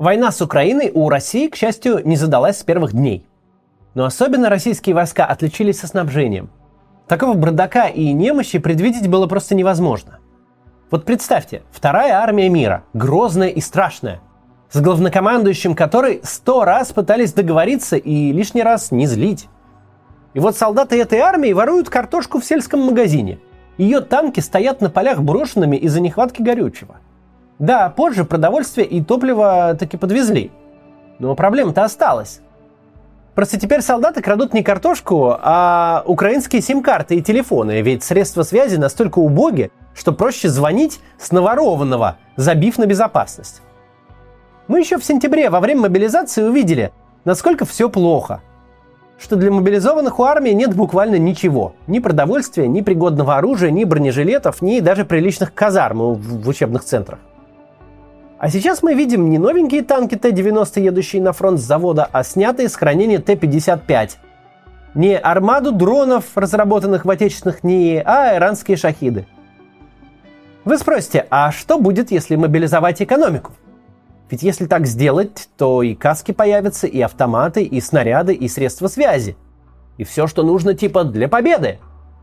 Война с Украиной у России, к счастью, не задалась с первых дней. Но особенно российские войска отличились со снабжением. Такого бардака и немощи предвидеть было просто невозможно. Вот представьте, вторая армия мира, грозная и страшная, с главнокомандующим которой сто раз пытались договориться и лишний раз не злить. И вот солдаты этой армии воруют картошку в сельском магазине. Ее танки стоят на полях брошенными из-за нехватки горючего – да, позже продовольствие и топливо таки подвезли. Но проблема-то осталась. Просто теперь солдаты крадут не картошку, а украинские сим-карты и телефоны, ведь средства связи настолько убоги, что проще звонить с наворованного, забив на безопасность. Мы еще в сентябре во время мобилизации увидели, насколько все плохо. Что для мобилизованных у армии нет буквально ничего. Ни продовольствия, ни пригодного оружия, ни бронежилетов, ни даже приличных казарм в учебных центрах. А сейчас мы видим не новенькие танки Т-90, едущие на фронт с завода, а снятые с хранения Т-55. Не армаду дронов, разработанных в отечественных НИИ, а иранские шахиды. Вы спросите, а что будет, если мобилизовать экономику? Ведь если так сделать, то и каски появятся, и автоматы, и снаряды, и средства связи. И все, что нужно типа для победы.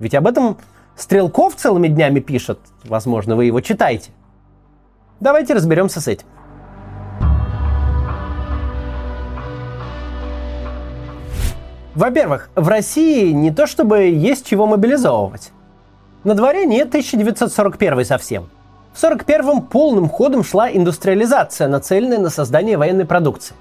Ведь об этом Стрелков целыми днями пишет. Возможно, вы его читаете. Давайте разберемся с этим. Во-первых, в России не то чтобы есть чего мобилизовывать. На дворе нет 1941 совсем. В 1941-м полным ходом шла индустриализация, нацеленная на создание военной продукции.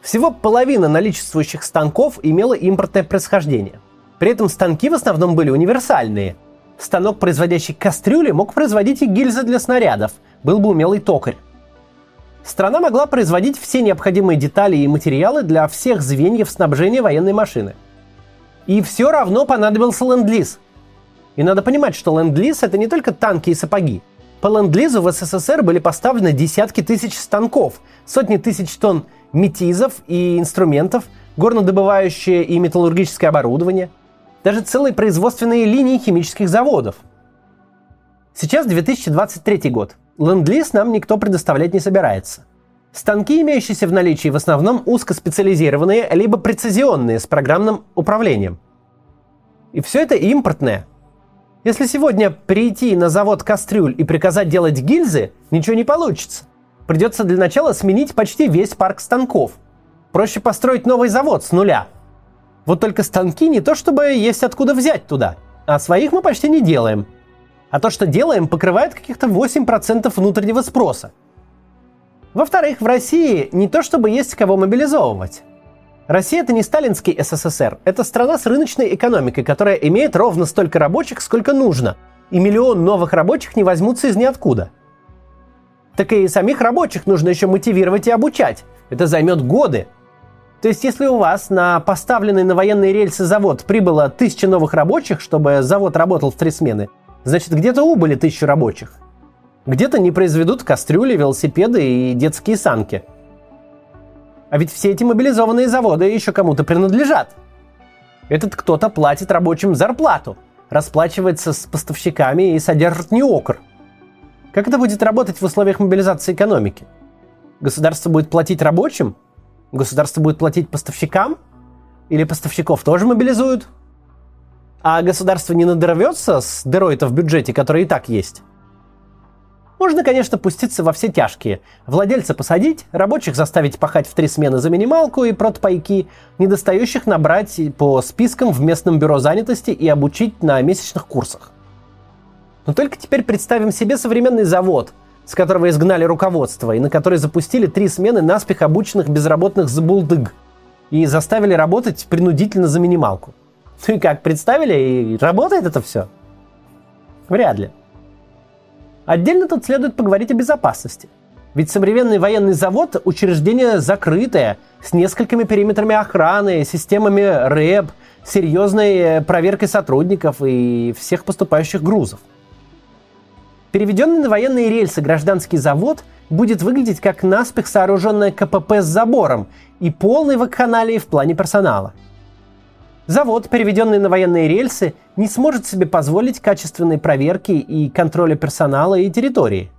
Всего половина наличествующих станков имела импортное происхождение. При этом станки в основном были универсальные. Станок, производящий кастрюли, мог производить и гильзы для снарядов – был бы умелый токарь. Страна могла производить все необходимые детали и материалы для всех звеньев снабжения военной машины. И все равно понадобился ленд-лиз. И надо понимать, что ленд-лиз это не только танки и сапоги. По ленд-лизу в СССР были поставлены десятки тысяч станков, сотни тысяч тонн метизов и инструментов, горнодобывающее и металлургическое оборудование, даже целые производственные линии химических заводов. Сейчас 2023 год – Ленд-лиз нам никто предоставлять не собирается. Станки, имеющиеся в наличии, в основном узкоспециализированные, либо прецизионные с программным управлением. И все это импортное. Если сегодня прийти на завод кастрюль и приказать делать гильзы, ничего не получится. Придется для начала сменить почти весь парк станков. Проще построить новый завод с нуля. Вот только станки не то чтобы есть откуда взять туда, а своих мы почти не делаем – а то, что делаем, покрывает каких-то 8% внутреннего спроса. Во-вторых, в России не то чтобы есть кого мобилизовывать. Россия это не сталинский СССР, это страна с рыночной экономикой, которая имеет ровно столько рабочих, сколько нужно, и миллион новых рабочих не возьмутся из ниоткуда. Так и самих рабочих нужно еще мотивировать и обучать. Это займет годы. То есть, если у вас на поставленный на военные рельсы завод прибыло тысяча новых рабочих, чтобы завод работал в три смены – Значит, где-то убыли тысячи рабочих. Где-то не произведут кастрюли, велосипеды и детские санки. А ведь все эти мобилизованные заводы еще кому-то принадлежат. Этот кто-то платит рабочим зарплату, расплачивается с поставщиками и содержит неокр. Как это будет работать в условиях мобилизации экономики? Государство будет платить рабочим? Государство будет платить поставщикам? Или поставщиков тоже мобилизуют? а государство не надорвется с дырой-то в бюджете, который и так есть. Можно, конечно, пуститься во все тяжкие. Владельца посадить, рабочих заставить пахать в три смены за минималку и протпайки, недостающих набрать по спискам в местном бюро занятости и обучить на месячных курсах. Но только теперь представим себе современный завод, с которого изгнали руководство и на который запустили три смены наспех обученных безработных забулдыг и заставили работать принудительно за минималку. Ну и как, представили, и работает это все? Вряд ли. Отдельно тут следует поговорить о безопасности. Ведь современный военный завод – учреждение закрытое, с несколькими периметрами охраны, системами РЭБ, серьезной проверкой сотрудников и всех поступающих грузов. Переведенный на военные рельсы гражданский завод будет выглядеть как наспех сооруженное КПП с забором и полной вакханалией в плане персонала – Завод, переведенный на военные рельсы, не сможет себе позволить качественной проверки и контроля персонала и территории.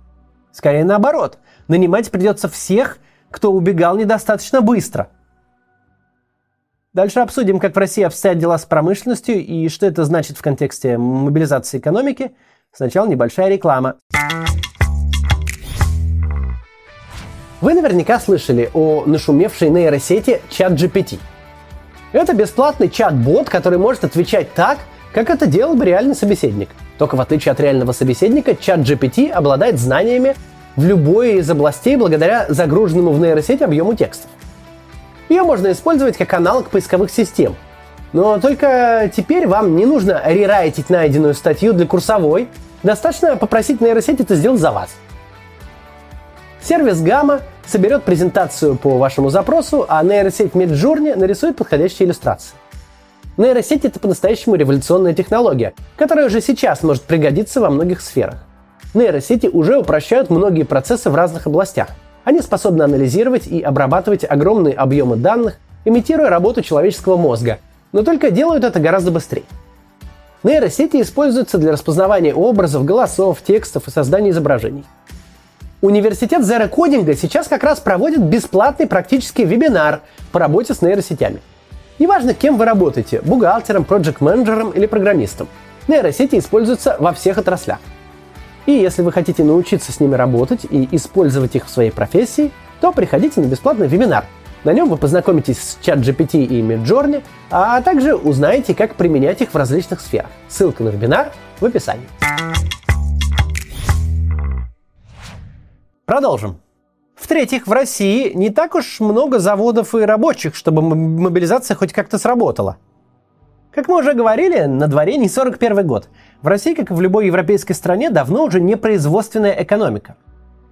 Скорее наоборот, нанимать придется всех, кто убегал недостаточно быстро. Дальше обсудим, как в России обстоят дела с промышленностью и что это значит в контексте мобилизации экономики. Сначала небольшая реклама. Вы наверняка слышали о нашумевшей нейросети ChatGPT. Это бесплатный чат-бот, который может отвечать так, как это делал бы реальный собеседник. Только в отличие от реального собеседника, ChatGPT обладает знаниями в любой из областей благодаря загруженному в нейросеть объему текстов. Ее можно использовать как аналог поисковых систем. Но только теперь вам не нужно рерайтить найденную статью для курсовой, достаточно попросить нейросеть это сделать за вас. Сервис Gamma соберет презентацию по вашему запросу, а нейросеть Midjourney нарисует подходящие иллюстрации. Нейросеть — это по-настоящему революционная технология, которая уже сейчас может пригодиться во многих сферах. Нейросети уже упрощают многие процессы в разных областях. Они способны анализировать и обрабатывать огромные объемы данных, имитируя работу человеческого мозга, но только делают это гораздо быстрее. Нейросети используются для распознавания образов, голосов, текстов и создания изображений. Университет Zero Coding сейчас как раз проводит бесплатный практический вебинар по работе с нейросетями. Неважно, кем вы работаете – бухгалтером, проект-менеджером или программистом. Нейросети используются во всех отраслях. И если вы хотите научиться с ними работать и использовать их в своей профессии, то приходите на бесплатный вебинар. На нем вы познакомитесь с ChatGPT и Midjourney, а также узнаете, как применять их в различных сферах. Ссылка на вебинар в описании. Продолжим. В-третьих, в России не так уж много заводов и рабочих, чтобы мобилизация хоть как-то сработала. Как мы уже говорили, на дворе не 41 год. В России, как и в любой европейской стране, давно уже не производственная экономика.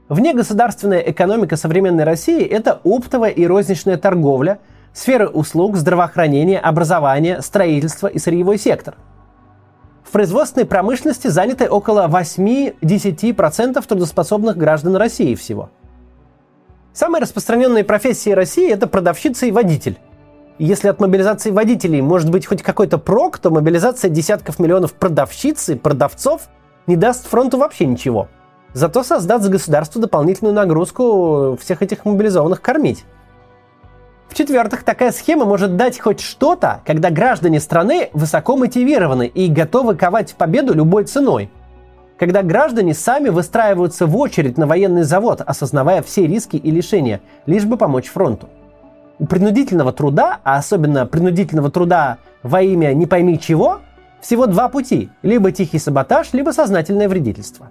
Внегосударственная экономика современной России – это оптовая и розничная торговля, сферы услуг, здравоохранения, образования, строительства и сырьевой сектор – в производственной промышленности заняты около 8-10% трудоспособных граждан России всего. Самые распространенные профессии России – это продавщица и водитель. Если от мобилизации водителей может быть хоть какой-то прок, то мобилизация десятков миллионов продавщиц и продавцов не даст фронту вообще ничего. Зато создаст государству дополнительную нагрузку всех этих мобилизованных кормить. В-четвертых, такая схема может дать хоть что-то, когда граждане страны высоко мотивированы и готовы ковать победу любой ценой. Когда граждане сами выстраиваются в очередь на военный завод, осознавая все риски и лишения, лишь бы помочь фронту. У принудительного труда, а особенно принудительного труда во имя не пойми чего, всего два пути – либо тихий саботаж, либо сознательное вредительство.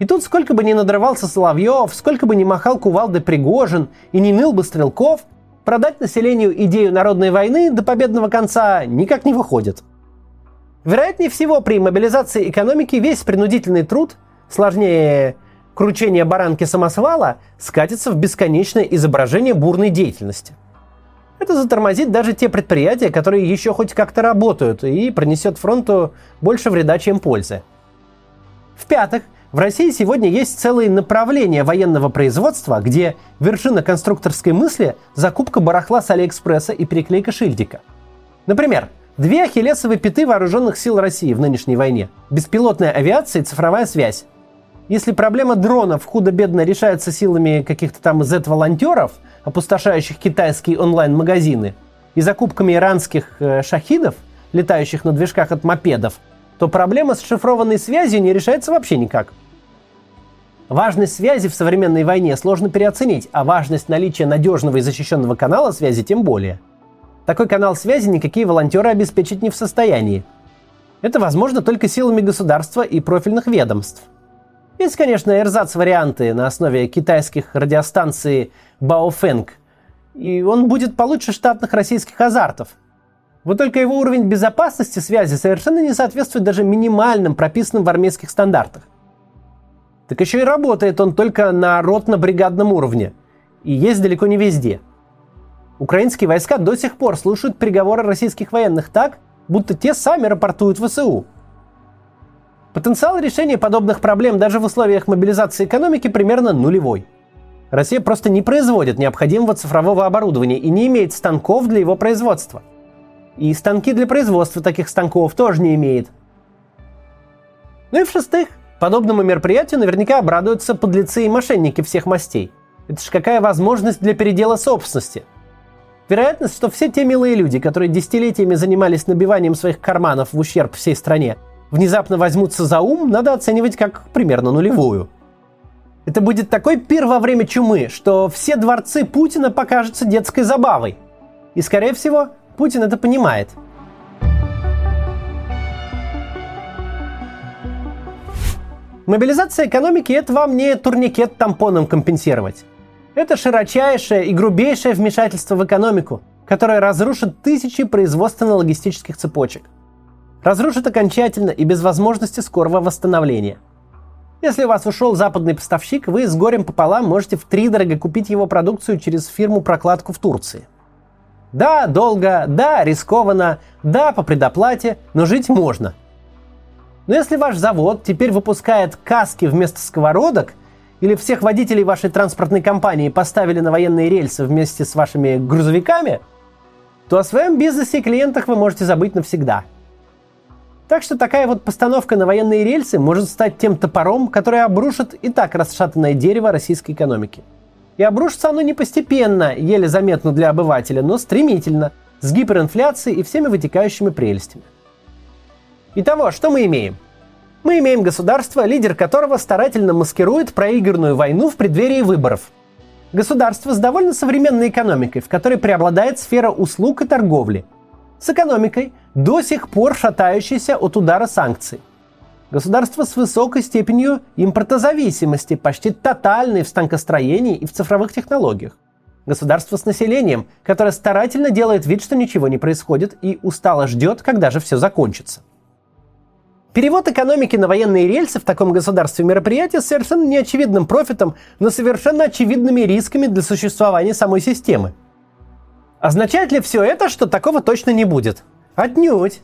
И тут сколько бы ни надрывался Соловьев, сколько бы ни махал кувалдой Пригожин и не ныл бы Стрелков – продать населению идею народной войны до победного конца никак не выходит. Вероятнее всего, при мобилизации экономики весь принудительный труд, сложнее кручения баранки самосвала, скатится в бесконечное изображение бурной деятельности. Это затормозит даже те предприятия, которые еще хоть как-то работают, и принесет фронту больше вреда, чем пользы. В-пятых, в России сегодня есть целые направления военного производства, где вершина конструкторской мысли – закупка барахла с Алиэкспресса и переклейка шильдика. Например, две ахиллесовые пяты вооруженных сил России в нынешней войне – беспилотная авиация и цифровая связь. Если проблема дронов худо-бедно решается силами каких-то там Z-волонтеров, опустошающих китайские онлайн-магазины, и закупками иранских э, шахидов, летающих на движках от мопедов – то проблема с шифрованной связью не решается вообще никак. Важность связи в современной войне сложно переоценить, а важность наличия надежного и защищенного канала связи тем более. Такой канал связи никакие волонтеры обеспечить не в состоянии. Это возможно только силами государства и профильных ведомств. Есть, конечно, эрзац-варианты на основе китайских радиостанций Баофэнг, и он будет получше штатных российских азартов – вот только его уровень безопасности связи совершенно не соответствует даже минимальным, прописанным в армейских стандартах. Так еще и работает он только на ротно-бригадном уровне. И есть далеко не везде. Украинские войска до сих пор слушают приговоры российских военных так, будто те сами рапортуют в ВСУ. Потенциал решения подобных проблем даже в условиях мобилизации экономики примерно нулевой. Россия просто не производит необходимого цифрового оборудования и не имеет станков для его производства – и станки для производства таких станков тоже не имеет. Ну и в-шестых, подобному мероприятию наверняка обрадуются подлецы и мошенники всех мастей. Это ж какая возможность для передела собственности. Вероятность, что все те милые люди, которые десятилетиями занимались набиванием своих карманов в ущерб всей стране, внезапно возьмутся за ум, надо оценивать как примерно нулевую. Это будет такой пир во время чумы, что все дворцы Путина покажутся детской забавой. И, скорее всего, Путин это понимает. Мобилизация экономики – это вам не турникет тампоном компенсировать. Это широчайшее и грубейшее вмешательство в экономику, которое разрушит тысячи производственно-логистических цепочек. Разрушит окончательно и без возможности скорого восстановления. Если у вас ушел западный поставщик, вы с горем пополам можете в три дорого купить его продукцию через фирму-прокладку в Турции. Да, долго, да, рискованно, да, по предоплате, но жить можно. Но если ваш завод теперь выпускает каски вместо сковородок, или всех водителей вашей транспортной компании поставили на военные рельсы вместе с вашими грузовиками, то о своем бизнесе и клиентах вы можете забыть навсегда. Так что такая вот постановка на военные рельсы может стать тем топором, который обрушит и так расшатанное дерево российской экономики. И обрушится оно не постепенно, еле заметно для обывателя, но стремительно, с гиперинфляцией и всеми вытекающими прелестями. Итого, что мы имеем – мы имеем государство, лидер которого старательно маскирует проигранную войну в преддверии выборов. Государство с довольно современной экономикой, в которой преобладает сфера услуг и торговли. С экономикой, до сих пор шатающейся от удара санкций. Государство с высокой степенью импортозависимости, почти тотальной в станкостроении и в цифровых технологиях. Государство с населением, которое старательно делает вид, что ничего не происходит и устало ждет, когда же все закончится. Перевод экономики на военные рельсы в таком государстве мероприятие с совершенно неочевидным профитом, но совершенно очевидными рисками для существования самой системы. Означает ли все это, что такого точно не будет? Отнюдь.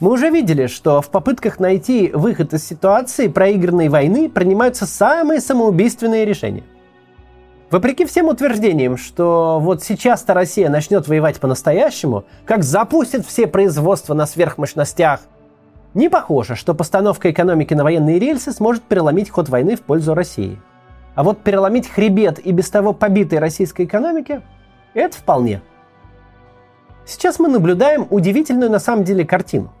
Мы уже видели, что в попытках найти выход из ситуации проигранной войны принимаются самые самоубийственные решения. Вопреки всем утверждениям, что вот сейчас-то Россия начнет воевать по-настоящему, как запустит все производства на сверхмощностях – не похоже, что постановка экономики на военные рельсы сможет переломить ход войны в пользу России. А вот переломить хребет и без того побитой российской экономики – это вполне. Сейчас мы наблюдаем удивительную на самом деле картину.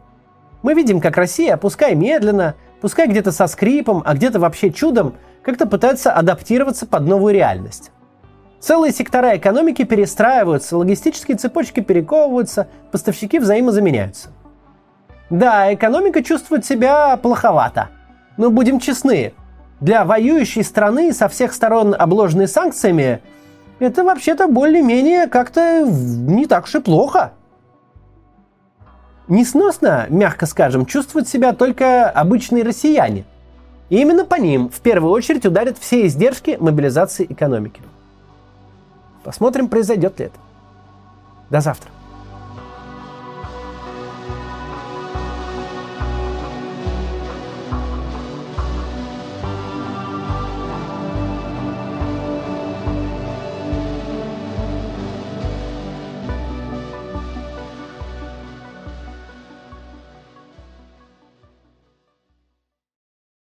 Мы видим, как Россия, пускай медленно, пускай где-то со скрипом, а где-то вообще чудом, как-то пытается адаптироваться под новую реальность. Целые сектора экономики перестраиваются, логистические цепочки перековываются, поставщики взаимозаменяются. Да, экономика чувствует себя плоховато. Но будем честны, для воюющей страны со всех сторон обложенной санкциями, это вообще-то более-менее как-то не так уж и плохо. Несносно, мягко скажем, чувствуют себя только обычные россияне. И именно по ним в первую очередь ударят все издержки мобилизации экономики. Посмотрим, произойдет ли это. До завтра.